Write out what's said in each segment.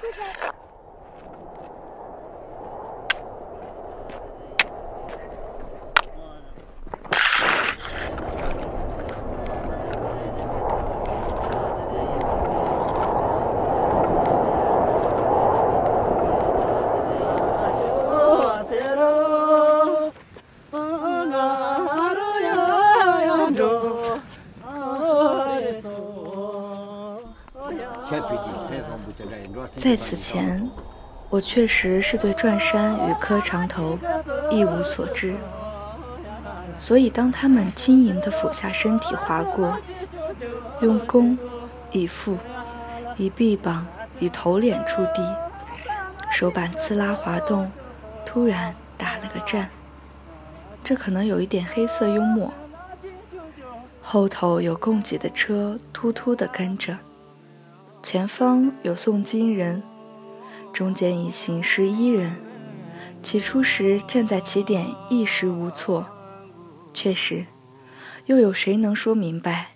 Who's that? 在此前，我确实是对转山与磕长头一无所知，所以当他们轻盈地俯下身体划过，用弓以腹、以臂膀以头脸触地，手板呲拉滑动，突然打了个颤。这可能有一点黑色幽默。后头有供给的车突突地跟着。前方有诵经人，中间一行十一人。起初时站在起点一时无措，确实，又有谁能说明白？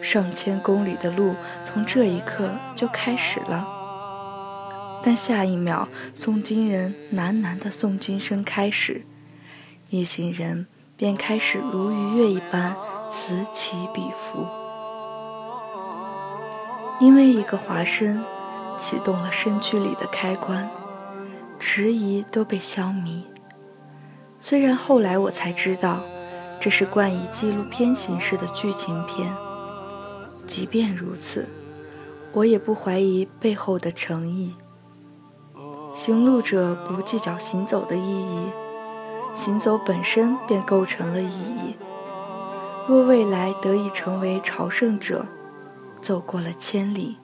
上千公里的路从这一刻就开始了。但下一秒，诵经人喃喃的诵经声开始，一行人便开始如鱼跃一般此起彼伏。因为一个滑身，启动了身躯里的开关，迟疑都被消弭。虽然后来我才知道，这是冠以纪录片形式的剧情片，即便如此，我也不怀疑背后的诚意。行路者不计较行走的意义，行走本身便构成了意义。若未来得以成为朝圣者，走过了千里，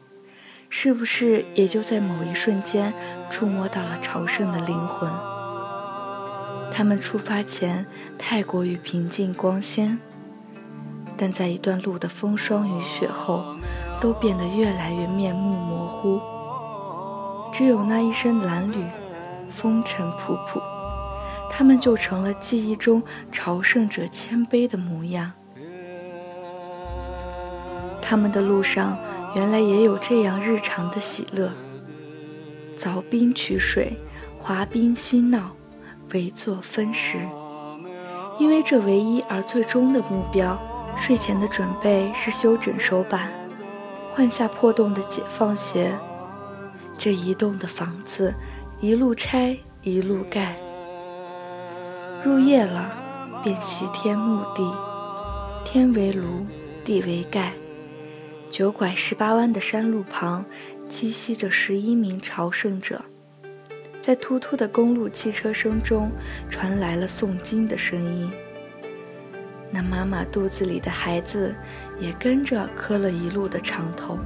是不是也就在某一瞬间触摸到了朝圣的灵魂？他们出发前太过于平静光鲜，但在一段路的风霜雨雪后，都变得越来越面目模糊。只有那一身褴褛，风尘仆仆，他们就成了记忆中朝圣者谦卑的模样。他们的路上，原来也有这样日常的喜乐：凿冰取水，滑冰嬉闹，围坐分食。因为这唯一而最终的目标，睡前的准备是修整手板，换下破洞的解放鞋。这移动的房子，一路拆一路盖。入夜了，便席天墓地，天为炉，地为盖。九拐十八弯的山路旁，栖息着十一名朝圣者。在突突的公路汽车声中，传来了诵经的声音。那妈妈肚子里的孩子也跟着磕了一路的长头。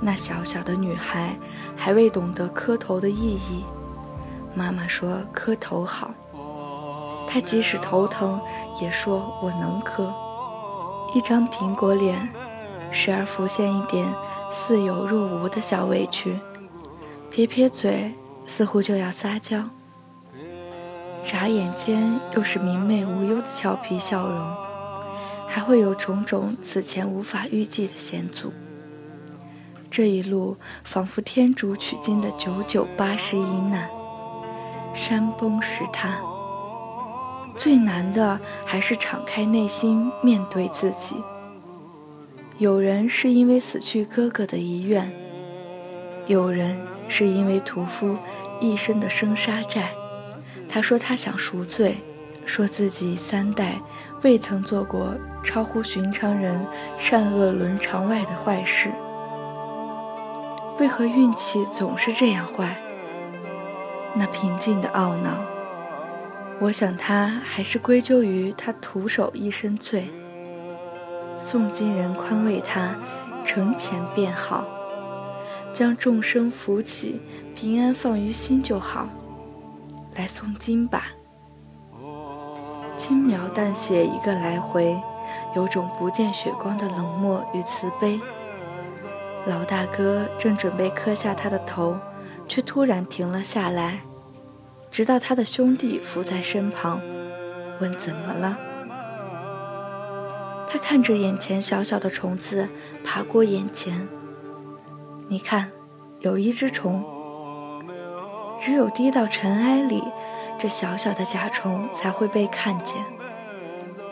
那小小的女孩还未懂得磕头的意义，妈妈说磕头好。她即使头疼，也说我能磕。一张苹果脸。时而浮现一点似有若无的小委屈，撇撇嘴，似乎就要撒娇；眨眼间又是明媚无忧的俏皮笑容，还会有种种此前无法预计的险阻。这一路仿佛天竺取经的九九八十一难，山崩石塌，最难的还是敞开内心面对自己。有人是因为死去哥哥的遗愿，有人是因为屠夫一生的生杀债。他说他想赎罪，说自己三代未曾做过超乎寻常人善恶伦常外的坏事。为何运气总是这样坏？那平静的懊恼，我想他还是归咎于他徒手一身罪。诵经人宽慰他：“成前便好，将众生扶起，平安放于心就好。来诵经吧。”轻描淡写一个来回，有种不见血光的冷漠与慈悲。老大哥正准备磕下他的头，却突然停了下来，直到他的兄弟伏在身旁，问：“怎么了？”他看着眼前小小的虫子爬过眼前，你看，有一只虫，只有滴到尘埃里，这小小的甲虫才会被看见，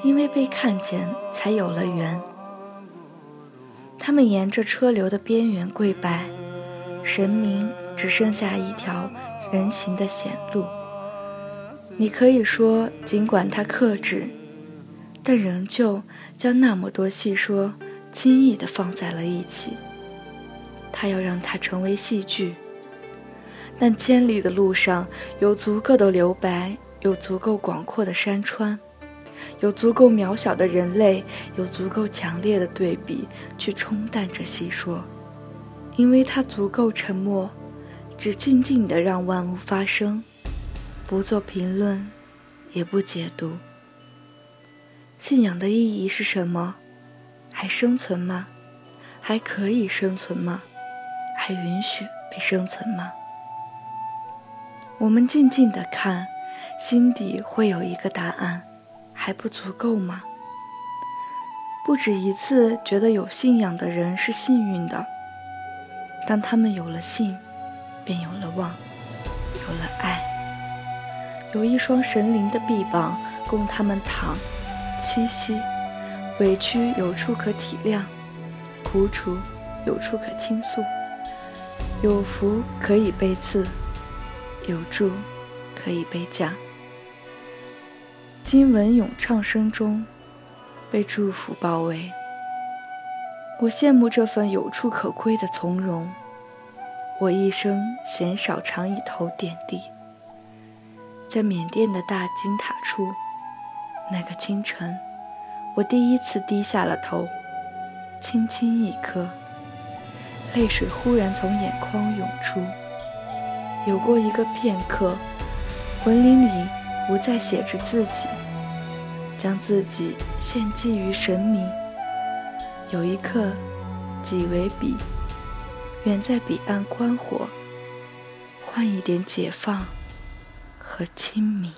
因为被看见，才有了缘。他们沿着车流的边缘跪拜，神明只剩下一条人行的险路。你可以说，尽管他克制，但仍旧将那么多细说轻易地放在了一起。他要让它成为戏剧，但千里的路上有足够的留白，有足够广阔的山川。有足够渺小的人类，有足够强烈的对比去冲淡这细说，因为它足够沉默，只静静地让万物发生，不做评论，也不解读。信仰的意义是什么？还生存吗？还可以生存吗？还允许被生存吗？我们静静地看，心底会有一个答案。还不足够吗？不止一次觉得有信仰的人是幸运的。当他们有了信，便有了望，有了爱，有一双神灵的臂膀供他们躺、栖息。委屈有处可体谅，苦楚有处可倾诉，有福可以被赐，有助可以被讲。经文咏唱声中，被祝福包围。我羡慕这份有处可归的从容。我一生鲜少尝一头点地。在缅甸的大金塔处，那个清晨，我第一次低下了头，轻轻一颗，泪水忽然从眼眶涌出。有过一个片刻，魂灵里。不再写着自己，将自己献祭于神明。有一刻，己为彼，远在彼岸观火，换一点解放和清明。